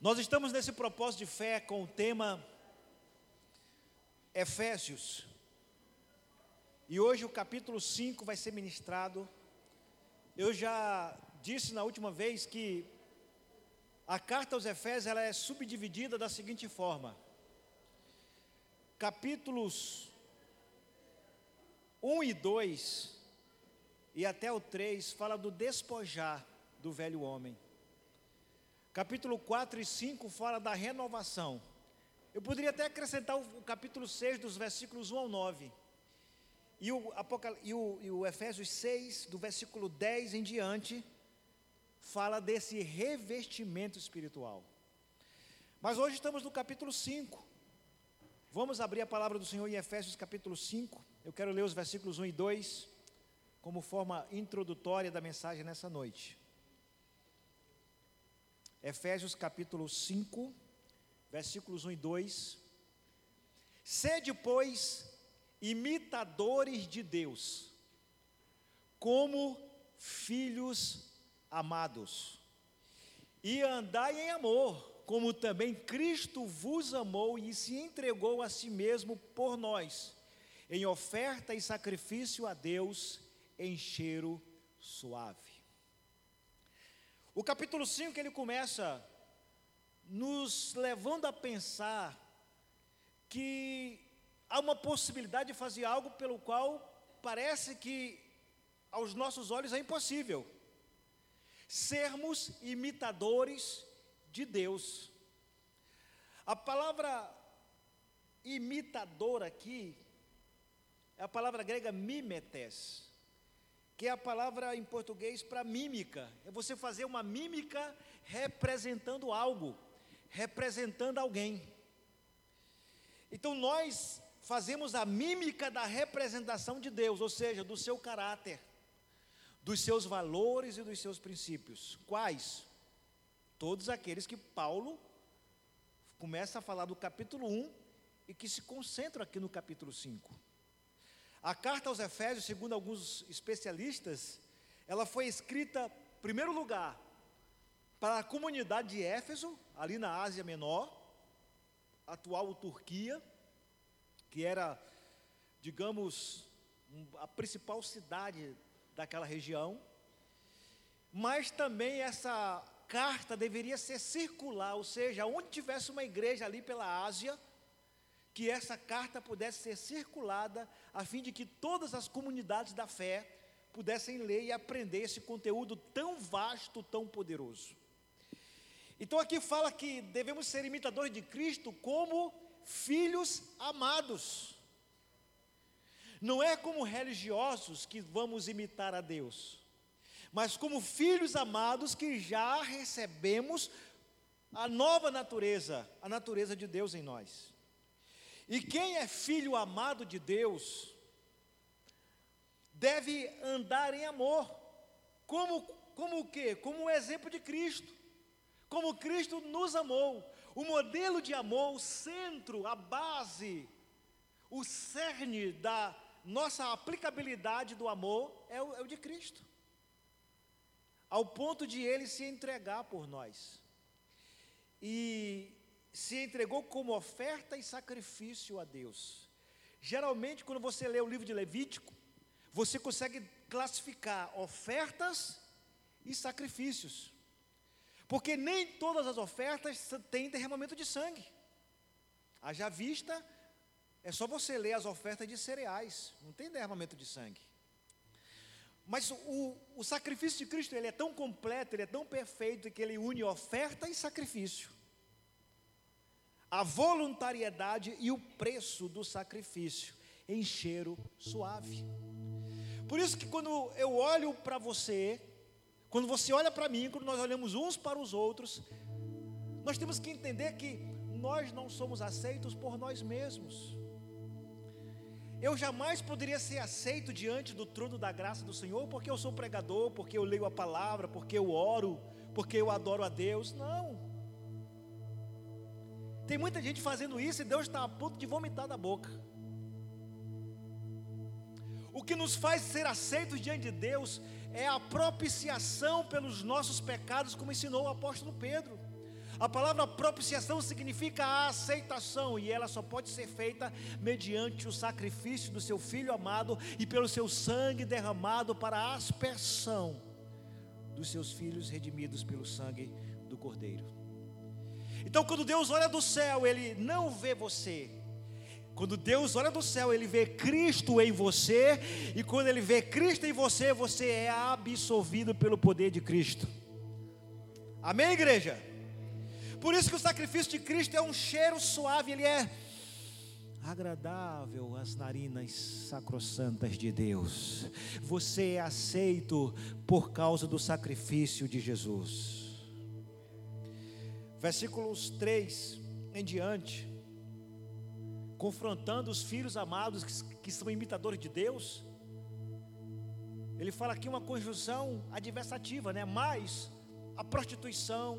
Nós estamos nesse propósito de fé com o tema Efésios. E hoje o capítulo 5 vai ser ministrado. Eu já disse na última vez que a carta aos Efésios ela é subdividida da seguinte forma: capítulos 1 e 2 e até o 3 fala do despojar do velho homem. Capítulo 4 e 5 fala da renovação. Eu poderia até acrescentar o, capítulo 6, dos versículos 1 ao 9. E o, Apocal... e, o, e o Efésios 6, do versículo 10 em diante, fala desse revestimento espiritual. Mas hoje estamos no capítulo 5. Vamos abrir a palavra do Senhor em Efésios capítulo 5. Eu quero ler os versículos 1 e 2 como forma introdutória da mensagem nessa noite. Efésios capítulo 5, versículos 1 e 2. Sede, pois, imitadores de Deus, como filhos amados, e andai em amor, como também Cristo vos amou e se entregou a si mesmo por nós, em oferta e sacrifício a Deus em cheiro suave. O capítulo 5 ele começa nos levando a pensar que há uma possibilidade de fazer algo pelo qual parece que aos nossos olhos é impossível. Sermos imitadores de Deus. A palavra imitador aqui é a palavra grega mimetes que é a palavra em português para mímica. É você fazer uma mímica representando algo, representando alguém. Então nós fazemos a mímica da representação de Deus, ou seja, do seu caráter, dos seus valores e dos seus princípios. Quais? Todos aqueles que Paulo começa a falar do capítulo 1 e que se concentram aqui no capítulo 5. A carta aos Efésios, segundo alguns especialistas, ela foi escrita, em primeiro lugar, para a comunidade de Éfeso, ali na Ásia Menor, atual Turquia, que era, digamos, a principal cidade daquela região. Mas também essa carta deveria ser circular, ou seja, onde tivesse uma igreja ali pela Ásia, que essa carta pudesse ser circulada, a fim de que todas as comunidades da fé pudessem ler e aprender esse conteúdo tão vasto, tão poderoso. Então aqui fala que devemos ser imitadores de Cristo como filhos amados. Não é como religiosos que vamos imitar a Deus, mas como filhos amados que já recebemos a nova natureza, a natureza de Deus em nós. E quem é filho amado de Deus, deve andar em amor. Como, como o quê? Como um exemplo de Cristo. Como Cristo nos amou. O modelo de amor, o centro, a base, o cerne da nossa aplicabilidade do amor é o, é o de Cristo. Ao ponto de ele se entregar por nós. E se entregou como oferta e sacrifício a Deus. Geralmente, quando você lê o livro de Levítico, você consegue classificar ofertas e sacrifícios. Porque nem todas as ofertas têm derramamento de sangue. Haja vista, é só você ler as ofertas de cereais, não tem derramamento de sangue. Mas o, o sacrifício de Cristo ele é tão completo, ele é tão perfeito que ele une oferta e sacrifício a voluntariedade e o preço do sacrifício em cheiro suave. Por isso que quando eu olho para você, quando você olha para mim, quando nós olhamos uns para os outros, nós temos que entender que nós não somos aceitos por nós mesmos. Eu jamais poderia ser aceito diante do trono da graça do Senhor porque eu sou pregador, porque eu leio a palavra, porque eu oro, porque eu adoro a Deus. Não. Tem muita gente fazendo isso e Deus está a ponto de vomitar da boca. O que nos faz ser aceitos diante de Deus é a propiciação pelos nossos pecados, como ensinou o apóstolo Pedro. A palavra propiciação significa a aceitação e ela só pode ser feita mediante o sacrifício do seu filho amado e pelo seu sangue derramado para a aspersão dos seus filhos redimidos pelo sangue do Cordeiro. Então, quando Deus olha do céu, Ele não vê você. Quando Deus olha do céu, Ele vê Cristo em você. E quando Ele vê Cristo em você, você é absolvido pelo poder de Cristo. Amém, igreja? Por isso que o sacrifício de Cristo é um cheiro suave, ele é agradável às narinas sacrossantas de Deus. Você é aceito por causa do sacrifício de Jesus. Versículos 3 em diante, confrontando os filhos amados que, que são imitadores de Deus. Ele fala aqui uma conjunção adversativa, né? Mas a prostituição,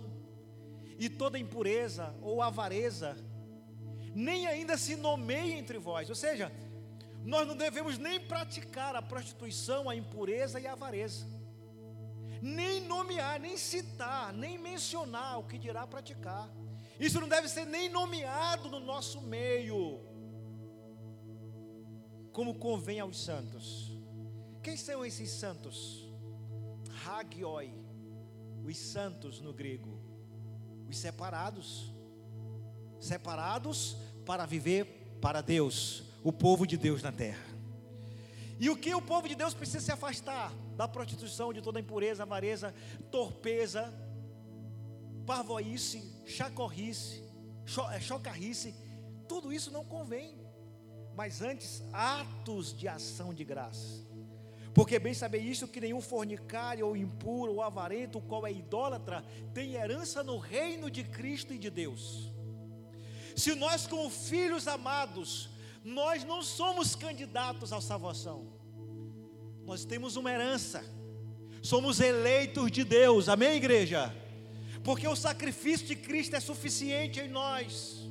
e toda impureza ou avareza, nem ainda se nomeia entre vós. Ou seja, nós não devemos nem praticar a prostituição, a impureza e a avareza, nem nomear, nem citar, nem mencionar o que dirá praticar. Isso não deve ser nem nomeado no nosso meio, como convém aos santos. Quem são esses santos? Hagioi, os santos no grego os separados, separados para viver para Deus, o povo de Deus na terra. E o que o povo de Deus precisa se afastar da prostituição, de toda impureza, avareza, torpeza, parvoíce, chacorrice, é, chocarrice, tudo isso não convém, mas antes atos de ação de graça. Porque bem saber isso que nenhum fornicário ou impuro ou avarento, o qual é idólatra, tem herança no reino de Cristo e de Deus. Se nós como filhos amados, nós não somos candidatos à salvação. Nós temos uma herança. Somos eleitos de Deus. Amém, igreja? Porque o sacrifício de Cristo é suficiente em nós.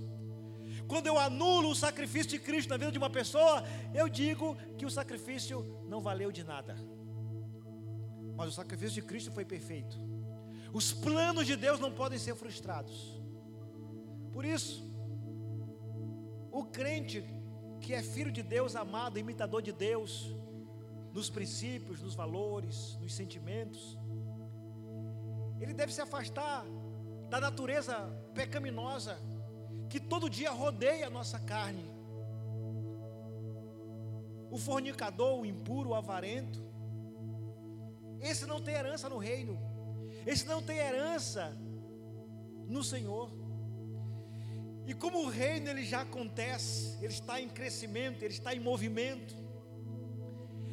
Quando eu anulo o sacrifício de Cristo na vida de uma pessoa, eu digo que o sacrifício não valeu de nada. Mas o sacrifício de Cristo foi perfeito. Os planos de Deus não podem ser frustrados. Por isso, o crente que é filho de Deus, amado, imitador de Deus, nos princípios, nos valores, nos sentimentos, ele deve se afastar da natureza pecaminosa que todo dia rodeia a nossa carne. O fornicador, o impuro, o avarento, esse não tem herança no reino, esse não tem herança no Senhor. E como o reino ele já acontece, ele está em crescimento, ele está em movimento.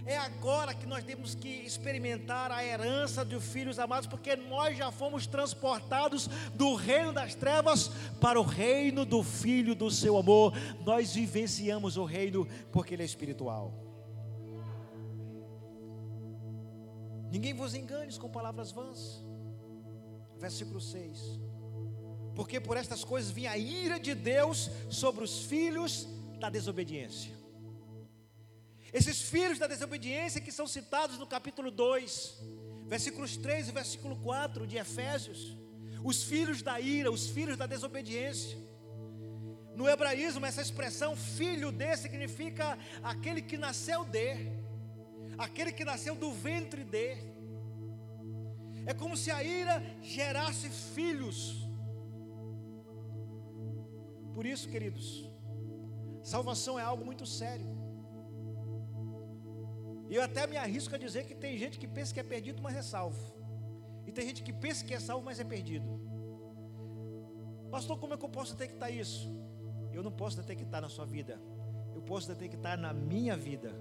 É agora que nós temos que experimentar a herança dos filhos amados, porque nós já fomos transportados do reino das trevas para o reino do Filho do seu amor. Nós vivenciamos o reino porque ele é espiritual. Ninguém vos engane com palavras vãs. Versículo 6. Porque por estas coisas vinha a ira de Deus sobre os filhos da desobediência. Esses filhos da desobediência que são citados no capítulo 2, versículos 3 e versículo 4 de Efésios, os filhos da ira, os filhos da desobediência. No hebraísmo, essa expressão filho de significa aquele que nasceu de, aquele que nasceu do ventre de. É como se a ira gerasse filhos. Por isso, queridos, salvação é algo muito sério. E eu até me arrisco a dizer que tem gente que pensa que é perdido, mas é salvo. E tem gente que pensa que é salvo, mas é perdido. Pastor, como é que eu posso detectar isso? Eu não posso detectar na sua vida. Eu posso detectar na minha vida.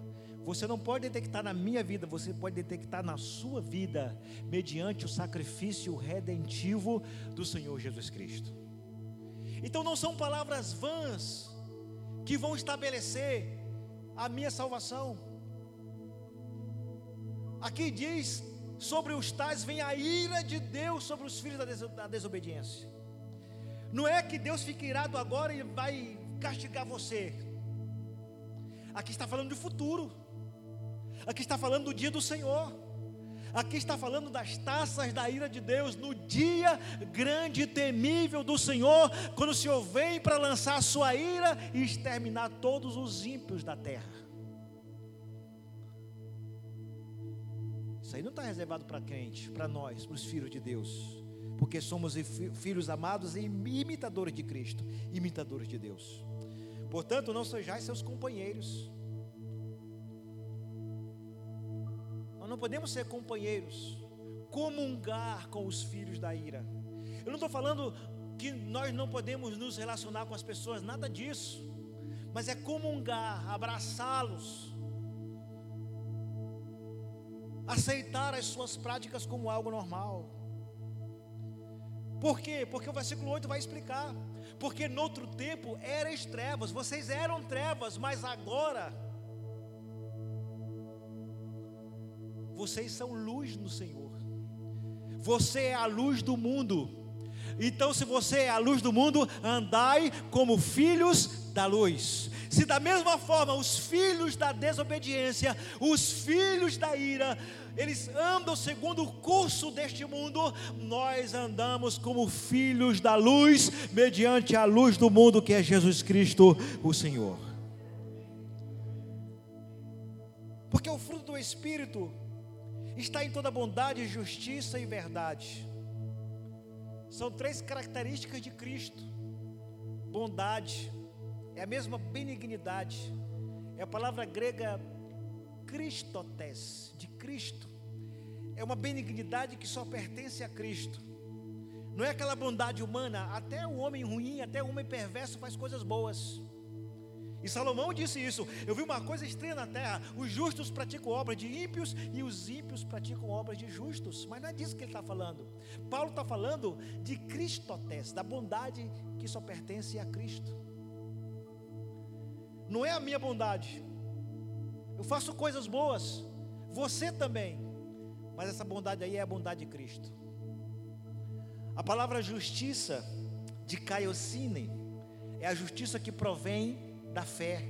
Você não pode detectar na minha vida, você pode detectar na sua vida, mediante o sacrifício redentivo do Senhor Jesus Cristo. Então não são palavras vãs que vão estabelecer a minha salvação. Aqui diz: sobre os tais vem a ira de Deus sobre os filhos da desobediência. Não é que Deus fique irado agora e vai castigar você. Aqui está falando do futuro. Aqui está falando do dia do Senhor. Aqui está falando das taças da ira de Deus no dia grande e temível do Senhor, quando o Senhor vem para lançar a sua ira e exterminar todos os ímpios da terra. Isso aí não está reservado para crente, para nós, para os filhos de Deus, porque somos filhos amados e imitadores de Cristo, imitadores de Deus. Portanto, não sejais seus companheiros Nós não podemos ser companheiros, comungar com os filhos da ira. Eu não estou falando que nós não podemos nos relacionar com as pessoas, nada disso. Mas é comungar, abraçá-los, aceitar as suas práticas como algo normal. Por quê? Porque o versículo 8 vai explicar. Porque no outro tempo eram trevas, vocês eram trevas, mas agora Vocês são luz no Senhor. Você é a luz do mundo. Então, se você é a luz do mundo, andai como filhos da luz. Se da mesma forma os filhos da desobediência, os filhos da ira, eles andam segundo o curso deste mundo, nós andamos como filhos da luz, mediante a luz do mundo que é Jesus Cristo, o Senhor. Porque o fruto do Espírito está em toda bondade, justiça e verdade. São três características de Cristo: bondade, é a mesma benignidade, é a palavra grega Christotes, de Cristo, é uma benignidade que só pertence a Cristo. Não é aquela bondade humana, até o homem ruim, até o homem perverso faz coisas boas. E Salomão disse isso. Eu vi uma coisa estranha na terra: os justos praticam obras de ímpios e os ímpios praticam obras de justos. Mas não é disso que ele está falando. Paulo está falando de Cristotes, da bondade que só pertence a Cristo. Não é a minha bondade. Eu faço coisas boas, você também. Mas essa bondade aí é a bondade de Cristo. A palavra justiça de Caiocine é a justiça que provém da fé.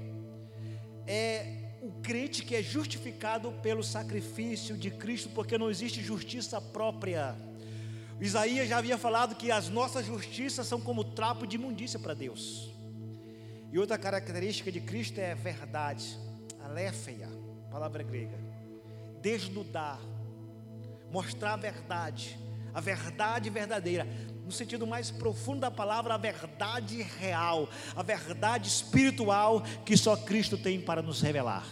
É o crente que é justificado pelo sacrifício de Cristo, porque não existe justiça própria. Isaías já havia falado que as nossas justiças são como trapo de imundícia para Deus. E outra característica de Cristo é verdade, aléfeia, palavra grega. Desnudar, mostrar a verdade, a verdade verdadeira no sentido mais profundo da palavra, a verdade real, a verdade espiritual que só Cristo tem para nos revelar.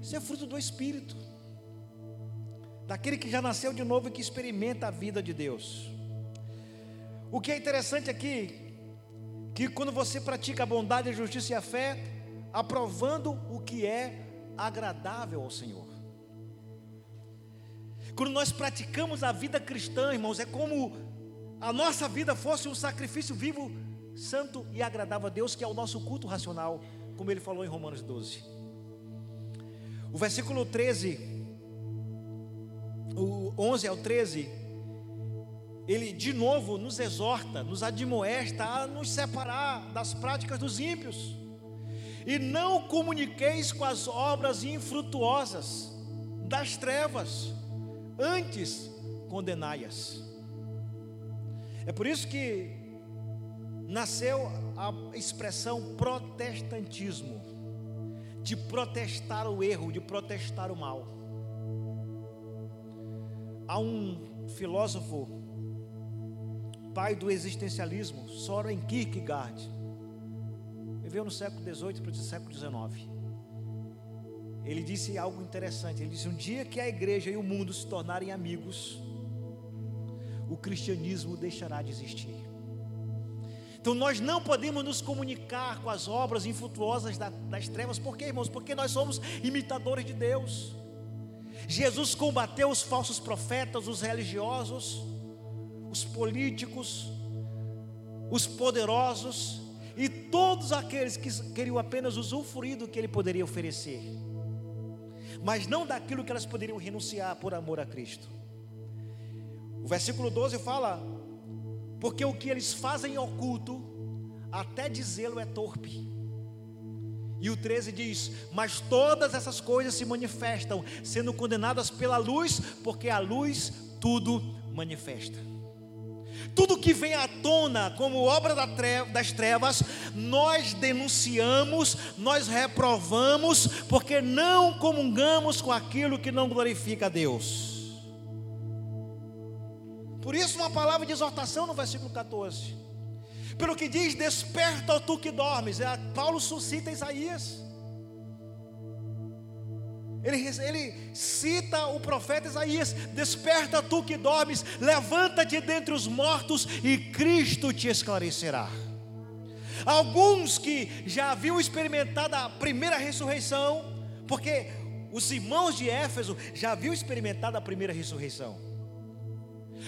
Isso é fruto do Espírito, daquele que já nasceu de novo e que experimenta a vida de Deus. O que é interessante aqui, que quando você pratica a bondade, a justiça e a fé, aprovando o que é agradável ao Senhor. Quando nós praticamos a vida cristã, irmãos, é como a nossa vida fosse um sacrifício vivo, santo e agradável a Deus, que é o nosso culto racional, como ele falou em Romanos 12. O versículo 13, o 11 ao 13, ele de novo nos exorta, nos admoesta a nos separar das práticas dos ímpios. E não comuniqueis com as obras infrutuosas das trevas, antes condenai-as. É por isso que nasceu a expressão protestantismo, de protestar o erro, de protestar o mal. Há um filósofo, pai do existencialismo, Soren Kierkegaard, viveu no século XVIII para o século XIX. Ele disse algo interessante. Ele disse: um dia que a igreja e o mundo se tornarem amigos, o cristianismo deixará de existir. Então nós não podemos nos comunicar com as obras infrutuosas das trevas, por quê, irmãos? Porque nós somos imitadores de Deus. Jesus combateu os falsos profetas, os religiosos, os políticos, os poderosos e todos aqueles que queriam apenas usufruir do que ele poderia oferecer mas não daquilo que elas poderiam renunciar por amor a Cristo. O versículo 12 fala: Porque o que eles fazem oculto, até dizê-lo é torpe, E o 13 diz: Mas todas essas coisas se manifestam, sendo condenadas pela luz, porque a luz tudo manifesta. Tudo que vem à tona como obra das trevas, nós denunciamos, nós reprovamos, porque não comungamos com aquilo que não glorifica a Deus. Por isso, uma palavra de exortação no versículo 14 pelo que diz: Desperta, tu que dormes. É, Paulo suscita Isaías. Ele, ele, cita o profeta Isaías: Desperta tu que dormes, levanta-te dentre os mortos e Cristo te esclarecerá. Alguns que já haviam experimentado a primeira ressurreição, porque os irmãos de Éfeso já haviam experimentado a primeira ressurreição.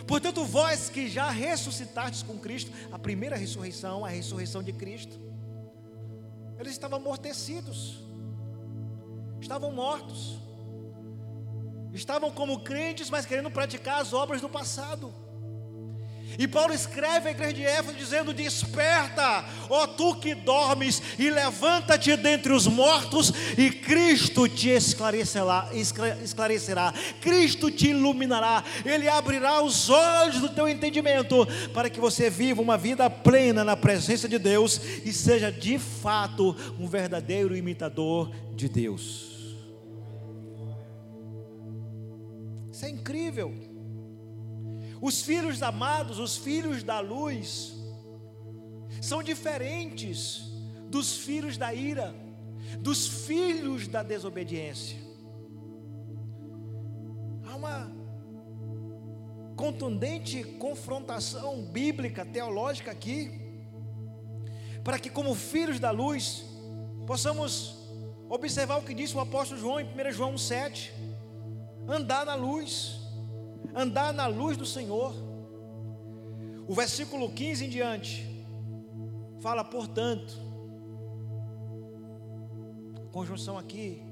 Portanto, vós que já ressuscitastes com Cristo, a primeira ressurreição, a ressurreição de Cristo, eles estavam amortecidos, estavam mortos, estavam como crentes, mas querendo praticar as obras do passado. E Paulo escreve à igreja de Éfeso dizendo: Desperta, ó tu que dormes, e levanta-te dentre os mortos, e Cristo te esclarecerá, esclarecerá, Cristo te iluminará, Ele abrirá os olhos do teu entendimento, para que você viva uma vida plena na presença de Deus e seja de fato um verdadeiro imitador de Deus. Isso é incrível. Os filhos amados, os filhos da luz, são diferentes dos filhos da ira, dos filhos da desobediência. Há uma contundente confrontação bíblica, teológica aqui, para que, como filhos da luz, possamos observar o que disse o apóstolo João em 1 João 7, andar na luz andar na luz do Senhor. O versículo 15 em diante fala, portanto, conjunção aqui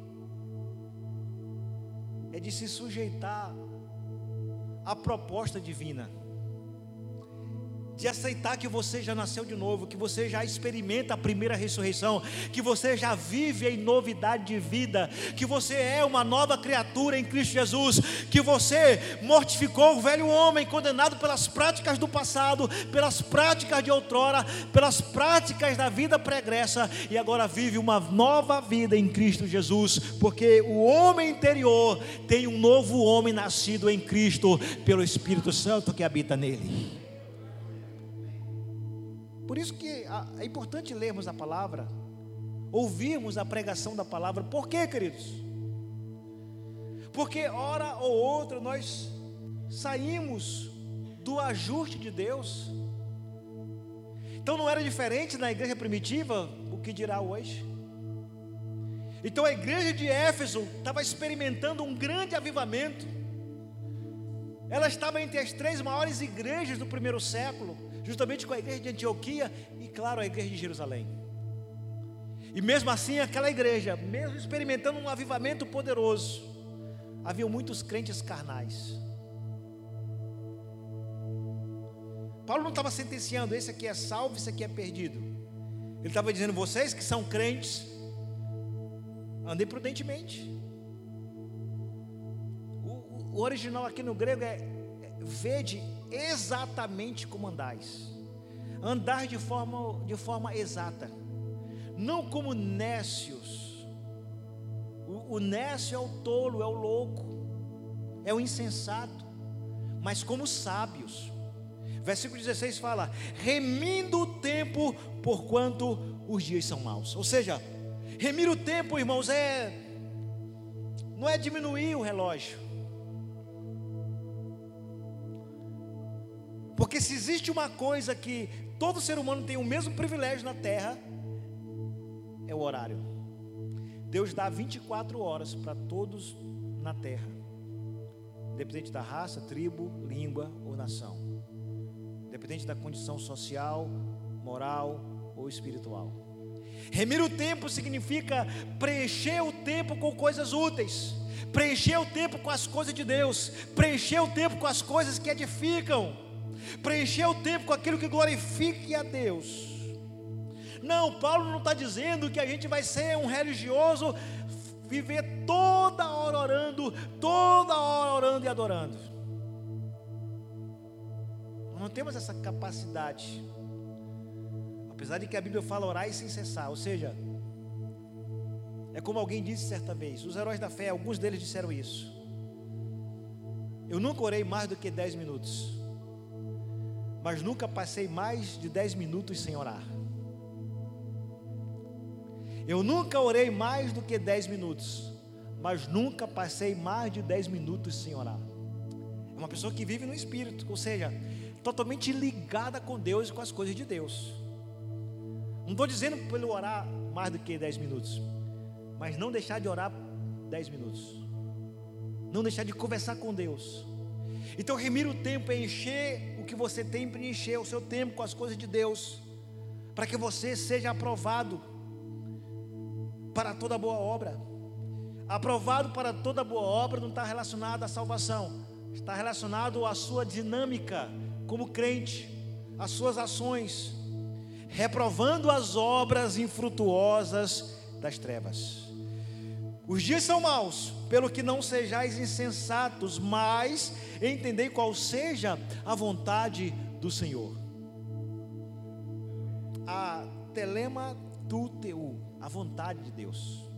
é de se sujeitar à proposta divina de aceitar que você já nasceu de novo, que você já experimenta a primeira ressurreição, que você já vive em novidade de vida, que você é uma nova criatura em Cristo Jesus, que você mortificou o velho homem condenado pelas práticas do passado, pelas práticas de outrora, pelas práticas da vida pregressa e agora vive uma nova vida em Cristo Jesus, porque o homem interior tem um novo homem nascido em Cristo pelo Espírito Santo que habita nele. Por isso que é importante lermos a palavra, ouvirmos a pregação da palavra. Por quê, queridos? Porque hora ou outra nós saímos do ajuste de Deus. Então não era diferente na igreja primitiva, o que dirá hoje? Então a igreja de Éfeso estava experimentando um grande avivamento. Ela estava entre as três maiores igrejas do primeiro século justamente com a igreja de Antioquia e, claro, a igreja de Jerusalém. E mesmo assim, aquela igreja, mesmo experimentando um avivamento poderoso, havia muitos crentes carnais. Paulo não estava sentenciando, esse aqui é salvo, esse aqui é perdido. Ele estava dizendo, vocês que são crentes, andem prudentemente. O, original aqui no grego é, é vede exatamente como andais. Andar de forma, de forma exata, não como nécios. O, o nécio é o tolo, é o louco, é o insensato, mas como sábios. Versículo 16 fala: remindo o tempo, porquanto os dias são maus. Ou seja, remir o tempo, irmãos, é não é diminuir o relógio, Porque se existe uma coisa que todo ser humano tem o mesmo privilégio na terra, é o horário. Deus dá 24 horas para todos na terra, independente da raça, tribo, língua ou nação, independente da condição social, moral ou espiritual. Remir o tempo significa preencher o tempo com coisas úteis, preencher o tempo com as coisas de Deus, preencher o tempo com as coisas que edificam preencher o tempo com aquilo que glorifique a Deus. Não, Paulo não está dizendo que a gente vai ser um religioso, viver toda hora orando, toda hora orando e adorando. Nós não temos essa capacidade. Apesar de que a Bíblia fala orar e sem cessar, ou seja, é como alguém disse certa vez, os heróis da fé, alguns deles disseram isso. Eu nunca orei mais do que 10 minutos, mas nunca passei mais de 10 minutos sem orar. Eu nunca orei mais do que 10 minutos, mas nunca passei mais de 10 minutos sem orar. É uma pessoa que vive no espírito, ou seja, totalmente ligada com Deus e com as coisas de Deus. Não estou dizendo para ele orar mais do que 10 minutos, mas não deixar de orar 10 minutos, não deixar de conversar com Deus. Então, remir o tempo é encher o que você tem para encher o seu tempo com as coisas de Deus, para que você seja aprovado para toda boa obra. Aprovado para toda boa obra não está relacionado à salvação, está relacionado à sua dinâmica como crente, às suas ações, reprovando as obras infrutuosas das trevas. Os dias são maus, pelo que não sejais insensatos, mas entendei qual seja a vontade do Senhor. A telema tu teu, a vontade de Deus.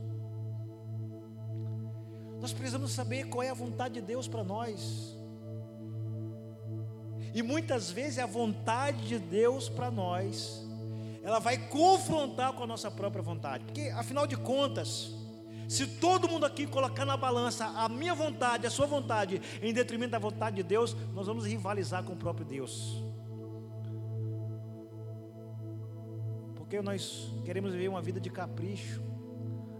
Nós precisamos saber qual é a vontade de Deus para nós. E muitas vezes a vontade de Deus para nós, ela vai confrontar com a nossa própria vontade, porque afinal de contas, se todo mundo aqui colocar na balança a minha vontade, a sua vontade, em detrimento da vontade de Deus, nós vamos rivalizar com o próprio Deus. Porque nós queremos viver uma vida de capricho,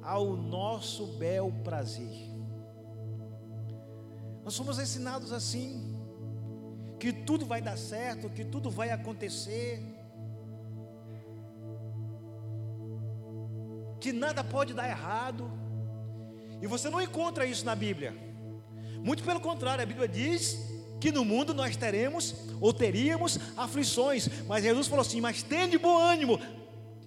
ao nosso bel prazer. Nós somos ensinados assim, que tudo vai dar certo, que tudo vai acontecer, que nada pode dar errado. E você não encontra isso na Bíblia. Muito pelo contrário, a Bíblia diz que no mundo nós teremos ou teríamos aflições, mas Jesus falou assim: "Mas tende bom ânimo,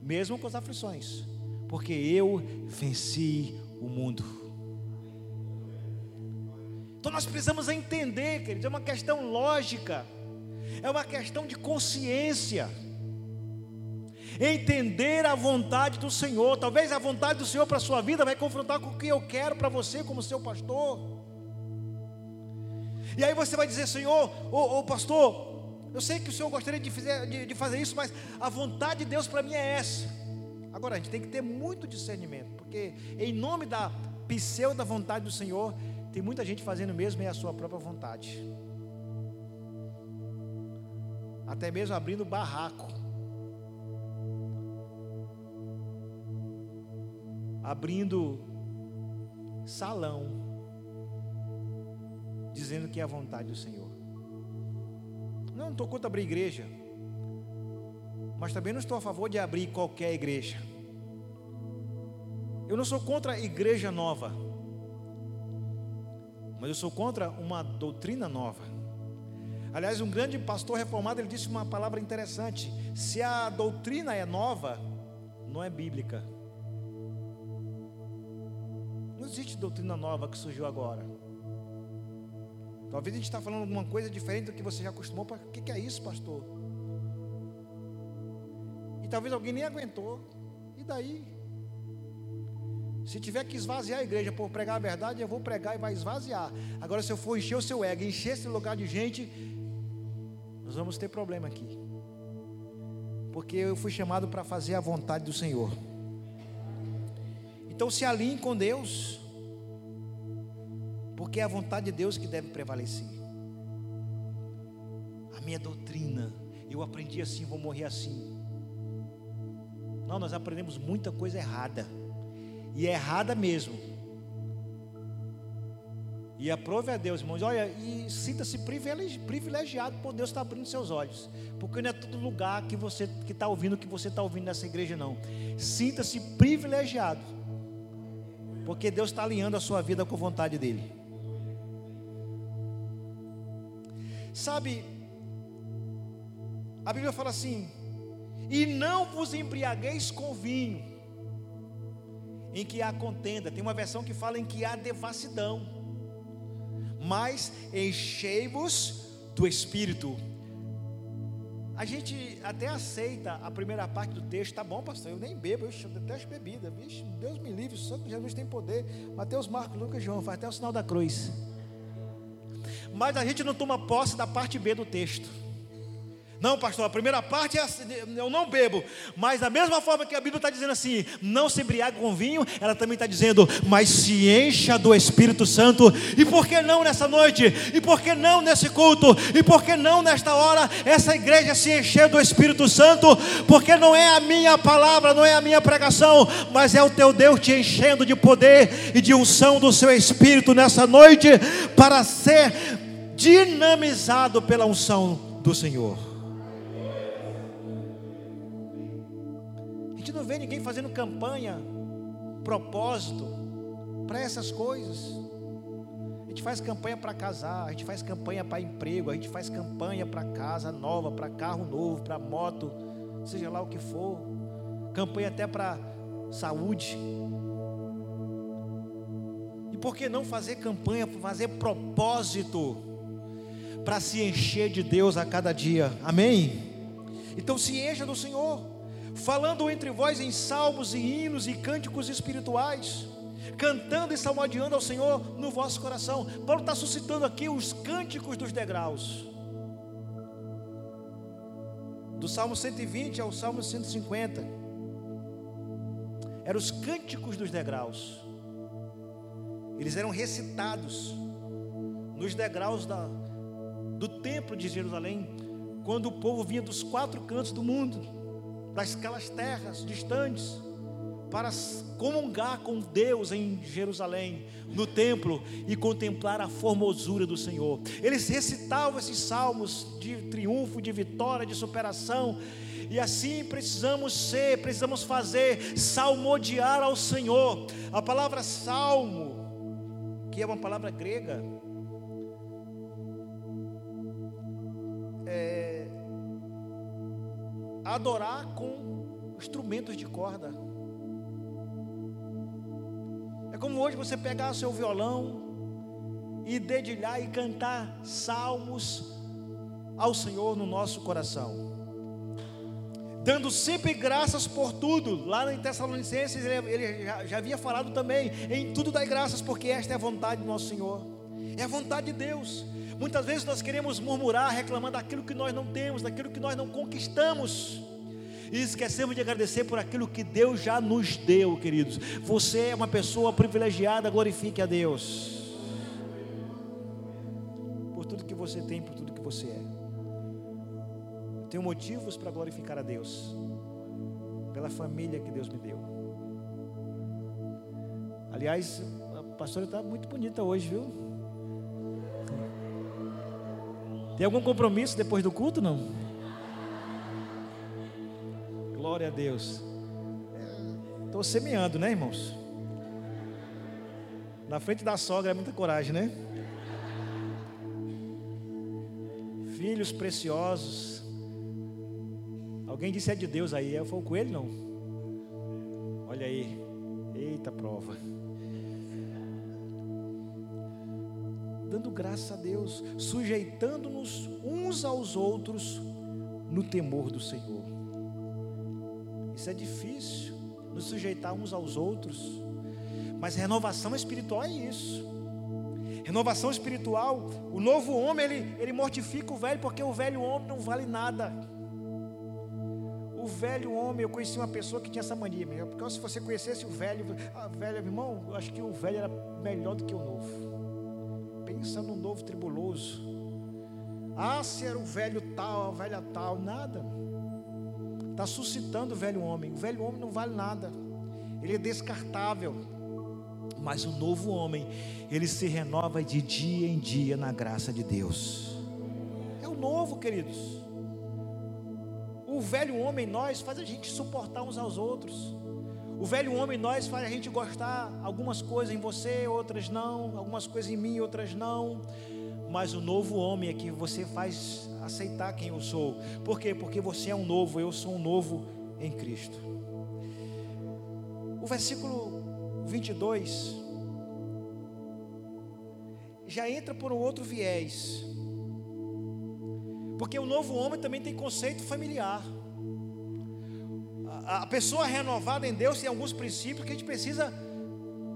mesmo com as aflições, porque eu venci o mundo." Então nós precisamos entender, queridos, é uma questão lógica, é uma questão de consciência entender a vontade do Senhor. Talvez a vontade do Senhor para a sua vida vai confrontar com o que eu quero para você como seu pastor. E aí você vai dizer, Senhor, ô, ô pastor, eu sei que o Senhor gostaria de fazer, de, de fazer isso, mas a vontade de Deus para mim é essa. Agora a gente tem que ter muito discernimento, porque em nome da pseudo da vontade do Senhor, tem muita gente fazendo mesmo é a sua própria vontade. Até mesmo abrindo barraco abrindo salão, dizendo que é a vontade do Senhor. Não, estou contra abrir igreja, mas também não estou a favor de abrir qualquer igreja. Eu não sou contra a igreja nova, mas eu sou contra uma doutrina nova. Aliás, um grande pastor reformado ele disse uma palavra interessante: se a doutrina é nova, não é bíblica. Não existe doutrina nova que surgiu agora. Talvez a gente está falando alguma coisa diferente do que você já acostumou. O que, que é isso, pastor? E talvez alguém nem aguentou. E daí? Se tiver que esvaziar a igreja por pregar a verdade, eu vou pregar e vai esvaziar. Agora, se eu for encher o seu ego, encher esse lugar de gente, nós vamos ter problema aqui. Porque eu fui chamado para fazer a vontade do Senhor. Então se alinhe com Deus, porque é a vontade de Deus que deve prevalecer. A minha doutrina, eu aprendi assim, vou morrer assim. Não, nós aprendemos muita coisa errada, e é errada mesmo. E aprove a Deus, irmãos. Olha, e sinta-se privilegiado por Deus estar abrindo seus olhos. Porque não é todo lugar que você que está ouvindo que você está ouvindo nessa igreja, não. Sinta-se privilegiado porque Deus está alinhando a sua vida com a vontade dEle. Sabe, a Bíblia fala assim: E não vos embriagueis com vinho, em que há contenda. Tem uma versão que fala em que há devassidão. Mas enchei-vos do Espírito. A gente até aceita a primeira parte do texto, tá bom, pastor, eu nem bebo, eu detesto bebida, vixe, Deus me livre, só que Jesus tem poder. Mateus, Marcos, Lucas, João, faz até o sinal da cruz. Mas a gente não toma posse da parte B do texto. Não, pastor, a primeira parte é assim, eu não bebo, mas da mesma forma que a Bíblia está dizendo assim, não se embriague com vinho, ela também está dizendo, mas se encha do Espírito Santo, e por que não nessa noite? E por que não nesse culto? E por que não nesta hora essa igreja se encher do Espírito Santo? Porque não é a minha palavra, não é a minha pregação, mas é o teu Deus te enchendo de poder e de unção do seu Espírito nessa noite, para ser dinamizado pela unção do Senhor. Vê ninguém fazendo campanha, propósito para essas coisas. A gente faz campanha para casar, a gente faz campanha para emprego, a gente faz campanha para casa nova, para carro novo, para moto, seja lá o que for. Campanha até para saúde. E por que não fazer campanha, fazer propósito para se encher de Deus a cada dia? Amém? Então se encha do Senhor falando entre vós em salmos e hinos e cânticos espirituais, cantando e salmodiando ao Senhor no vosso coração. Paulo está suscitando aqui os cânticos dos degraus. Do Salmo 120 ao Salmo 150. Eram os cânticos dos degraus. Eles eram recitados nos degraus da, do templo de Jerusalém, quando o povo vinha dos quatro cantos do mundo daquelas terras distantes, para comungar com Deus em Jerusalém, no templo, e contemplar a formosura do Senhor. Eles recitavam esses salmos de triunfo, de vitória, de superação, e assim precisamos ser, precisamos fazer, salmodiar ao Senhor. A palavra salmo, que é uma palavra grega, adorar com instrumentos de corda. É como hoje você pegar seu violão e dedilhar e cantar salmos ao Senhor no nosso coração. Dando sempre graças por tudo. Lá em Tessalonicenses ele, ele já, já havia falado também: em tudo dai graças, porque esta é a vontade do nosso Senhor. É a vontade de Deus. Muitas vezes nós queremos murmurar, reclamar daquilo que nós não temos, daquilo que nós não conquistamos. E esquecemos de agradecer por aquilo que Deus já nos deu, queridos. Você é uma pessoa privilegiada, glorifique a Deus. Por tudo que você tem, por tudo que você é. Eu tenho motivos para glorificar a Deus. Pela família que Deus me deu. Aliás, a pastora está muito bonita hoje, viu? Tem algum compromisso depois do culto? Não? Glória a Deus. Estou semeando, né, irmãos? Na frente da sogra é muita coragem, né? Filhos preciosos. Alguém disse é de Deus aí. Fui com ele, não? Olha aí. Eita prova. Dando graça a Deus, sujeitando-nos uns aos outros no temor do Senhor. Isso é difícil, nos sujeitar uns aos outros, mas renovação espiritual é isso. Renovação espiritual, o novo homem ele, ele mortifica o velho, porque o velho homem não vale nada. O velho homem, eu conheci uma pessoa que tinha essa mania, porque se você conhecesse o velho, ah, velho irmão, eu acho que o velho era melhor do que o novo pensa no novo tribuloso. Ah, se era o velho tal, a velha tal, nada. Está suscitando o velho homem. O velho homem não vale nada. Ele é descartável. Mas o novo homem, ele se renova de dia em dia na graça de Deus. É o novo, queridos. O velho homem em nós faz a gente suportar uns aos outros. O velho homem nós faz a gente gostar algumas coisas em você, outras não, algumas coisas em mim, outras não. Mas o novo homem é que você faz aceitar quem eu sou. Por quê? Porque você é um novo, eu sou um novo em Cristo. O versículo 22 já entra por um outro viés. Porque o novo homem também tem conceito familiar. A, pessoa renovada em Deus tem alguns princípios que a gente precisa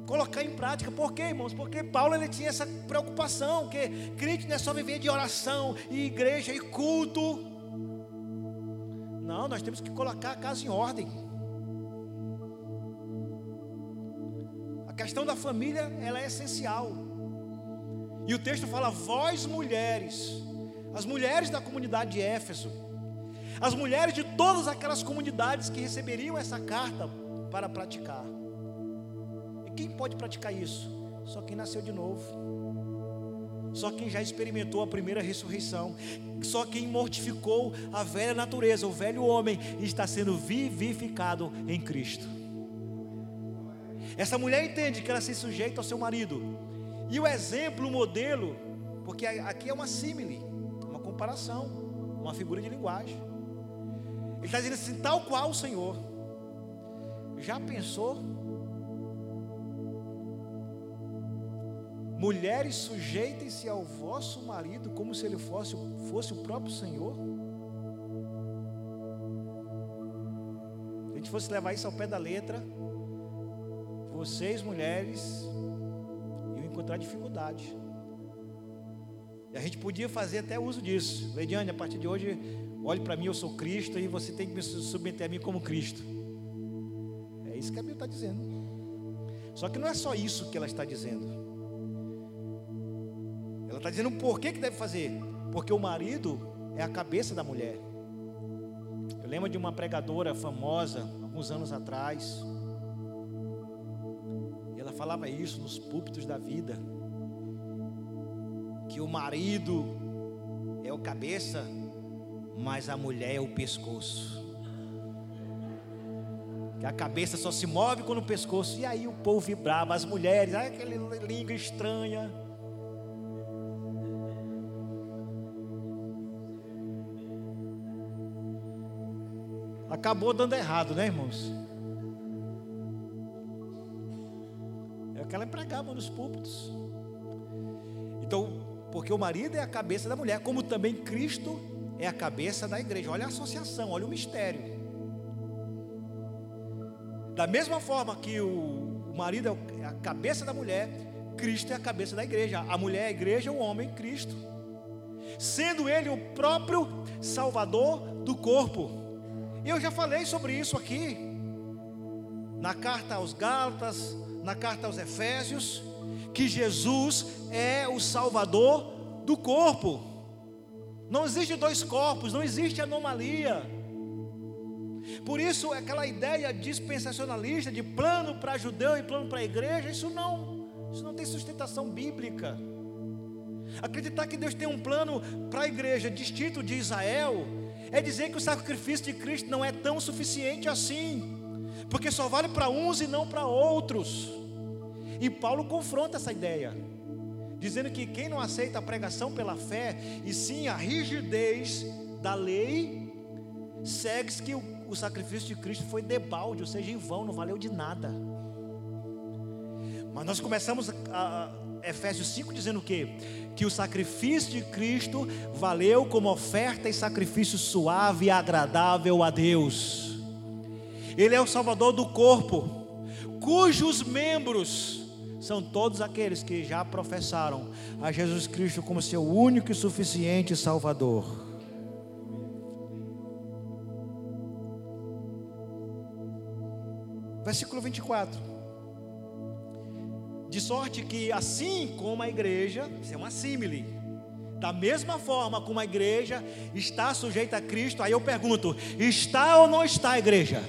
colocar em prática. Por quê, irmãos? Porque Paulo ele tinha essa preocupação, que crente não é só viver de oração e igreja e culto. Não, nós temos que colocar a casa em ordem. A questão da família, ela é essencial. E o texto fala: vós mulheres, as mulheres da comunidade de Éfeso, as mulheres de todas aquelas comunidades que receberiam essa carta para praticar. E quem pode praticar isso? Só quem nasceu de novo. Só quem já experimentou a primeira ressurreição, só quem mortificou a velha natureza, o velho homem, está sendo vivificado em Cristo. Essa mulher entende que ela se sujeita ao seu marido, e o exemplo, o modelo, porque aqui é uma símile, uma comparação, uma figura de linguagem. Ele está dizendo assim, tal qual o Senhor. Já pensou? Mulheres, sujeitem-se ao vosso marido como se ele fosse, fosse o próprio Senhor. Se a gente fosse levar isso ao pé da letra, vocês, mulheres, encontrar dificuldade. E a gente podia fazer até uso disso. Leidiane, a partir de hoje, olhe para mim, eu sou Cristo e você tem que me submeter a mim como Cristo. É isso que a Bíblia está dizendo. Só que não é só isso que ela está dizendo. Ela está dizendo por que, que deve fazer. Porque o marido é a cabeça da mulher. Eu lembro de uma pregadora famosa, alguns anos atrás, falava isso nos púlpitos da vida. O marido é o cabeça, mas a mulher é o pescoço. Que a cabeça só se move quando o pescoço. E aí o povo vibrava, as mulheres, ai, aquela língua estranha. Acabou dando errado, né, irmãos? que ela pregava nos púlpitos. Então, porque o marido é a cabeça da mulher, como também Cristo é a cabeça da igreja. Olha a associação, olha o mistério. Da mesma forma que o marido é a cabeça da mulher, Cristo é a cabeça da igreja. A mulher é a igreja, o homem Cristo. Sendo ele o próprio Salvador do corpo. Eu já falei sobre isso aqui. Na carta aos Gálatas, na carta aos Efésios, que Jesus é o Salvador do corpo. Não existe dois corpos, não existe anomalia. Por isso, aquela ideia dispensacionalista de plano para judeu e plano para a igreja, isso não, isso não tem sustentação bíblica. Acreditar que Deus tem um plano para a igreja distinto de Israel, é dizer que o sacrifício de Cristo não é tão suficiente assim porque só vale para uns e não para outros. E Paulo confronta essa ideia, dizendo que quem não aceita a pregação pela fé, e sim a rigidez da lei, segue que o, o sacrifício de Cristo foi debalde, ou seja, em vão, não valeu de nada. Mas nós começamos a, a Efésios 5 dizendo o quê? Que o sacrifício de Cristo valeu como oferta e sacrifício suave e agradável a Deus. Ele é o Salvador do corpo, cujos membros são todos aqueles que já professaram a Jesus Cristo como seu único e suficiente Salvador. Versículo 24. De sorte que, assim como a igreja, isso é uma símile, da mesma forma como a igreja está sujeita a Cristo, aí eu pergunto: está ou não está a igreja?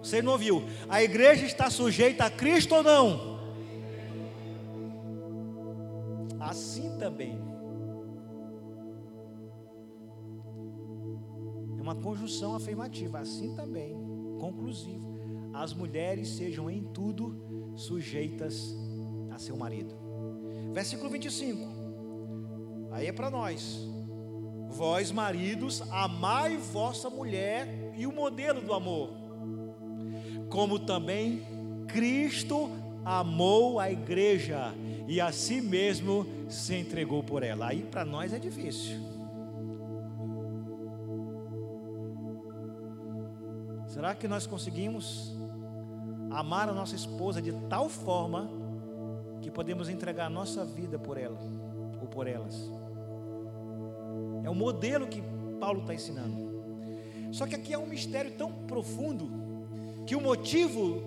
Você não ouviu? A igreja está sujeita a Cristo ou não? Assim também. É uma conjunção afirmativa. Assim também, conclusivo. As mulheres sejam em tudo sujeitas a seu marido. Versículo 25. Aí é para nós. Vós, maridos, amai vossa mulher e o modelo do amor, como também Cristo amou a igreja e a si mesmo se entregou por ela. Aí para nós é difícil. Será que nós conseguimos amar a nossa esposa de tal forma que podemos entregar a nossa vida por ela ou por elas? É o modelo que Paulo está ensinando. Só que aqui é um mistério tão profundo que o motivo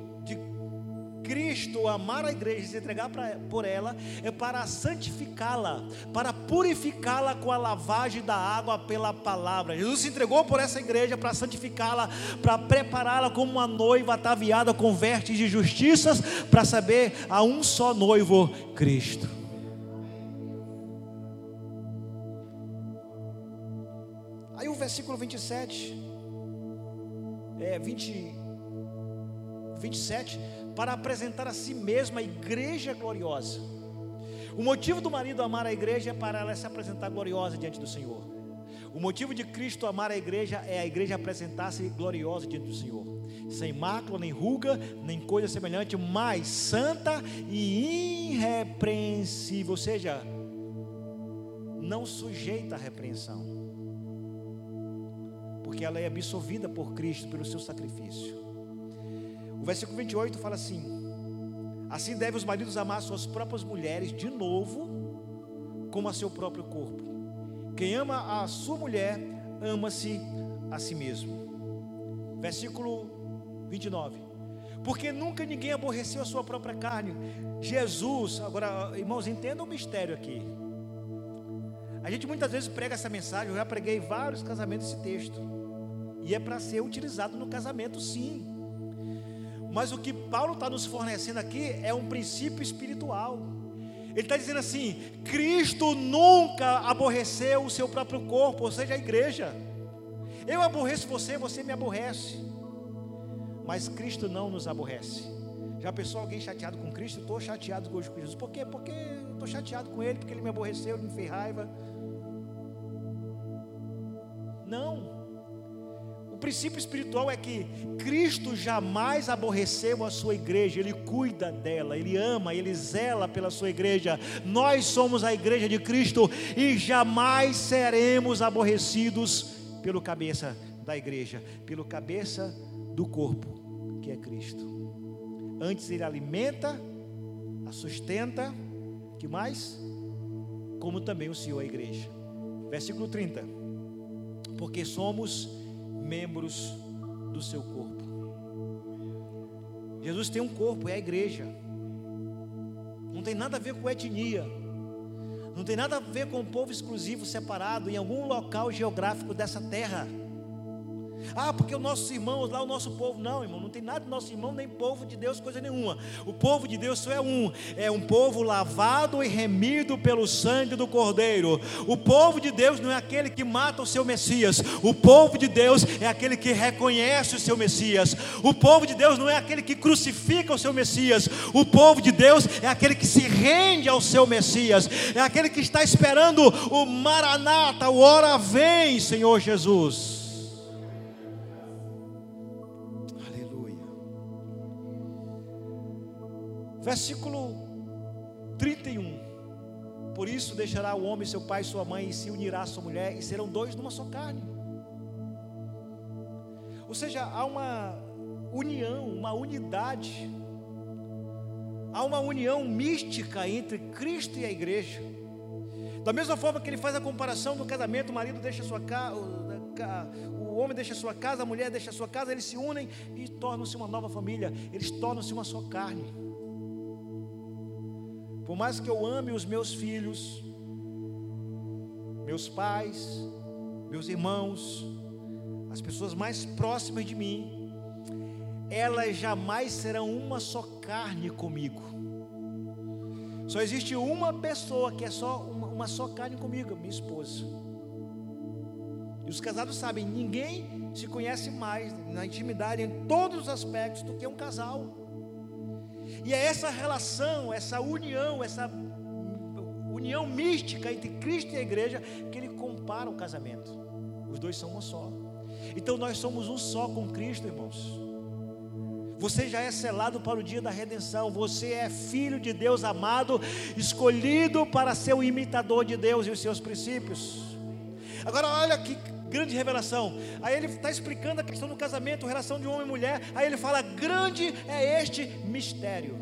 Cristo amar a igreja e se entregar pra, por ela é para santificá-la, para purificá-la com a lavagem da água pela palavra. Jesus se entregou por essa igreja para santificá-la, para prepará-la como uma noiva ataviada com vestes de justiças, para saber a um só noivo, Cristo. Aí o versículo 27, é 20, 27 para apresentar a si mesma a igreja gloriosa. O motivo do marido amar a igreja é para ela se apresentar gloriosa diante do Senhor. O motivo de Cristo amar a igreja é a igreja apresentar-se gloriosa diante do Senhor, sem mácula, nem ruga, nem coisa semelhante, mas santa e irrepreensível, ou seja, não sujeita à repreensão, porque ela é absolvida por Cristo pelo seu sacrifício. O versículo 28 fala assim: Assim devem os maridos amar suas próprias mulheres de novo, como a seu próprio corpo. Quem ama a sua mulher, ama-se a si mesmo. Versículo 29. Porque nunca ninguém aborreceu a sua própria carne. Jesus, agora, irmãos, entendam o mistério aqui. A gente muitas vezes prega essa mensagem, eu já preguei vários casamentos esse texto. E é para ser utilizado no casamento, sim. Mas o que Paulo está nos fornecendo aqui é um princípio espiritual. Ele está dizendo assim: Cristo nunca aborreceu o seu próprio corpo, ou seja, a igreja. Eu aborreço você, você me aborrece. Mas Cristo não nos aborrece. Já pensou alguém chateado com Cristo? Estou chateado hoje com Jesus. Por quê? Porque estou chateado com Ele, porque Ele me aborreceu, Ele me fez raiva. Não princípio espiritual é que Cristo jamais aborreceu a sua igreja, Ele cuida dela, Ele ama, Ele zela pela sua igreja. Nós somos a igreja de Cristo e jamais seremos aborrecidos pelo cabeça da igreja, pelo cabeça do corpo, que é Cristo. Antes Ele alimenta, a sustenta, que mais? Como também o Senhor a igreja. Versículo 30. Porque somos membros do seu corpo. Jesus tem um corpo, é a igreja. Não tem nada a ver com etnia. Não tem nada a ver com um povo exclusivo separado em algum local geográfico dessa terra. Ah, porque os nossos irmãos lá, o nosso povo. Não, irmão, não tem nada do nosso irmão, nem povo de Deus, coisa nenhuma. O povo de Deus só é um: é um povo lavado e remido pelo sangue do Cordeiro. O povo de Deus não é aquele que mata o seu Messias. O povo de Deus é aquele que reconhece o seu Messias. O povo de Deus não é aquele que crucifica o seu Messias. O povo de Deus é aquele que se rende ao seu Messias. É aquele que está esperando o Maranata, o hora vem, Senhor Jesus. Versículo 31. Por isso deixará o homem seu pai e sua mãe e se unirá à sua mulher e serão dois numa só carne. Ou seja, há uma união, uma unidade. Há uma união mística entre Cristo e a igreja. Da mesma forma que ele faz a comparação do casamento, o marido deixa sua casa, o homem deixa sua casa, a mulher deixa sua casa, eles se unem e tornam-se uma nova família, eles tornam-se uma só carne. Por mais que eu ame os meus filhos, meus pais, meus irmãos, as pessoas mais próximas de mim, elas jamais serão uma só carne comigo. Só existe uma pessoa que é só uma, uma só carne comigo, minha esposa. E os casados sabem, ninguém se conhece mais na intimidade em todos os aspectos do que um casal. E é essa relação, essa união, essa união mística entre Cristo e a igreja, que ele compara o casamento. Os dois são um só. Então nós somos um só com Cristo, irmãos. Você já é selado para o dia da redenção. Você é filho de Deus amado, escolhido para ser o imitador de Deus e os seus princípios. Agora, olha que grande revelação. Aí ele está explicando a questão do casamento, relação de homem e mulher. Aí ele fala: grande é este mistério.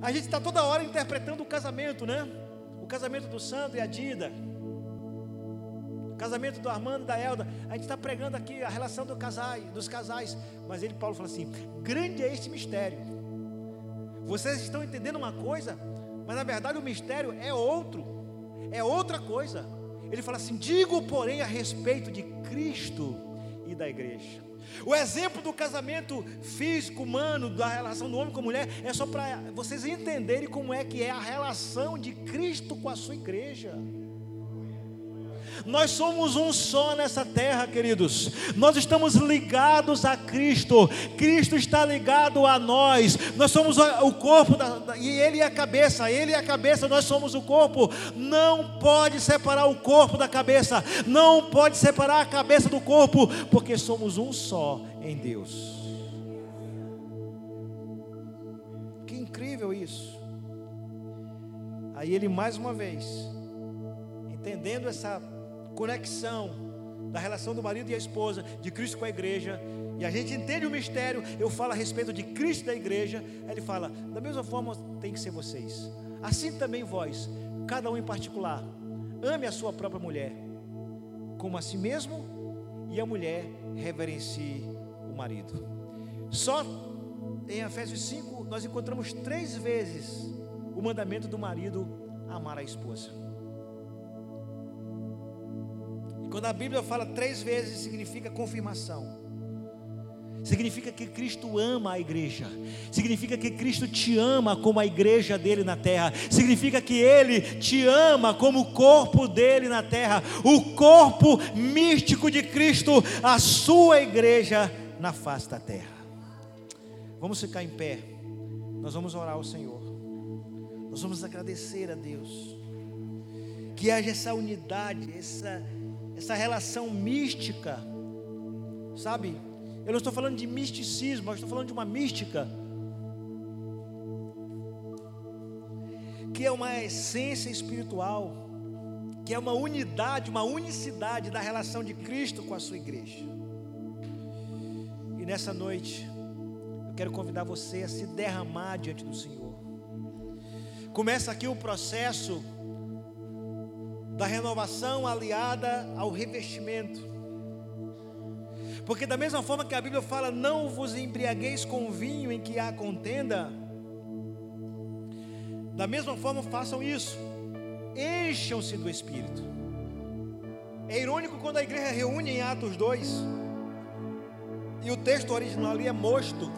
A gente está toda hora interpretando o casamento, né? O casamento do Santo e a Dida casamento do Armando e da Elda, a gente está pregando aqui a relação do casais, dos casais, mas ele, Paulo, fala assim: grande é este mistério. Vocês estão entendendo uma coisa, mas na verdade o mistério é outro, é outra coisa. Ele fala assim: digo, porém, a respeito de Cristo e da igreja. O exemplo do casamento físico, humano, da relação do homem com a mulher, é só para vocês entenderem como é que é a relação de Cristo com a sua igreja. Nós somos um só nessa terra, queridos. Nós estamos ligados a Cristo. Cristo está ligado a nós. Nós somos o corpo da, da, e Ele é a cabeça. Ele é a cabeça. Nós somos o corpo. Não pode separar o corpo da cabeça. Não pode separar a cabeça do corpo, porque somos um só em Deus. Que incrível isso. Aí ele mais uma vez, entendendo essa conexão da relação do marido e a esposa, de Cristo com a igreja, e a gente entende o mistério, eu falo a respeito de Cristo e da igreja, ele fala, da mesma forma tem que ser vocês, assim também vós, cada um em particular, ame a sua própria mulher, como a si mesmo, e a mulher reverencie o marido. Só em Efésios 5 nós encontramos três vezes o mandamento do marido amar a esposa. Quando a Bíblia fala três vezes, significa confirmação. Significa que Cristo ama a igreja. Significa que Cristo te ama como a igreja dele na terra. Significa que ele te ama como o corpo dele na terra. O corpo místico de Cristo, a sua igreja na face da terra. Vamos ficar em pé. Nós vamos orar ao Senhor. Nós vamos agradecer a Deus. Que haja essa unidade, essa essa relação mística, sabe? Eu não estou falando de misticismo, eu estou falando de uma mística, que é uma essência espiritual, que é uma unidade, uma unicidade da relação de Cristo com a sua igreja. E nessa noite, eu quero convidar você a se derramar diante do Senhor. Começa aqui o processo da renovação aliada ao revestimento. Porque da mesma forma que a Bíblia fala, não vos embriagueis com vinho em que há contenda, da mesma forma façam isso, encham-se do Espírito. É irônico quando a igreja reúne em Atos 2, e o texto original ali é mosto.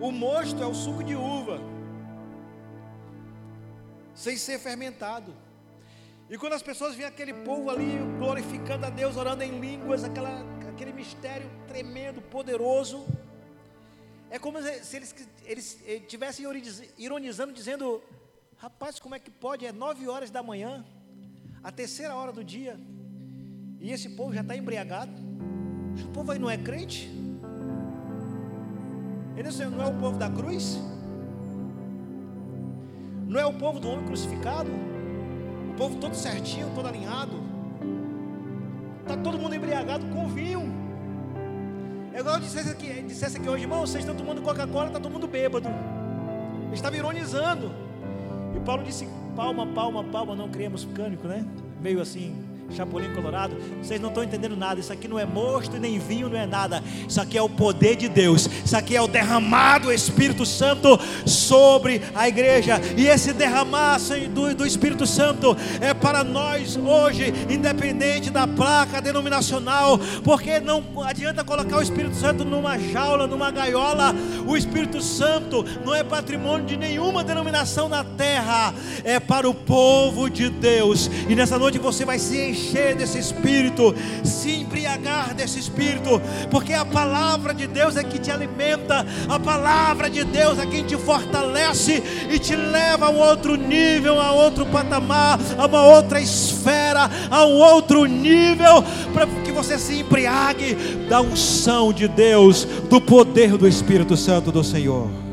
O mosto é o suco de uva, sem ser fermentado. E quando as pessoas veem aquele povo ali glorificando a Deus, orando em línguas, aquela, aquele mistério tremendo, poderoso, é como se eles, eles estivessem ironizando, dizendo: Rapaz, como é que pode? É nove horas da manhã, a terceira hora do dia, e esse povo já está embriagado. O povo aí não é crente? Ele não é o povo da cruz? Não é o povo do homem crucificado? Povo todo certinho, todo alinhado. Está todo mundo embriagado com vinho. É igual eu dissesse aqui, dissesse aqui hoje, irmão, vocês estão tomando Coca-Cola, está todo mundo bêbado. Estava ironizando. E Paulo disse: palma, palma, palma, não criamos cânico, né? Meio assim, Chapolin Colorado, vocês não estão entendendo nada. Isso aqui não é mosto nem vinho, não é nada. Isso aqui é o poder de Deus. Isso aqui é o derramado Espírito Santo sobre a igreja. E esse derramar do, do Espírito Santo é para nós hoje, independente da placa denominacional, porque não adianta colocar o Espírito Santo numa jaula, numa gaiola. O Espírito Santo não é patrimônio de nenhuma denominação na terra, é para o povo de Deus. E nessa noite você vai se encher encher desse Espírito, se embriagar desse Espírito, porque a palavra de Deus é que te alimenta, a palavra de Deus é quem te fortalece e te leva a um outro nível, a outro patamar, a uma outra esfera, a um outro nível, para que você se embriague da unção de Deus, do poder do Espírito Santo do Senhor.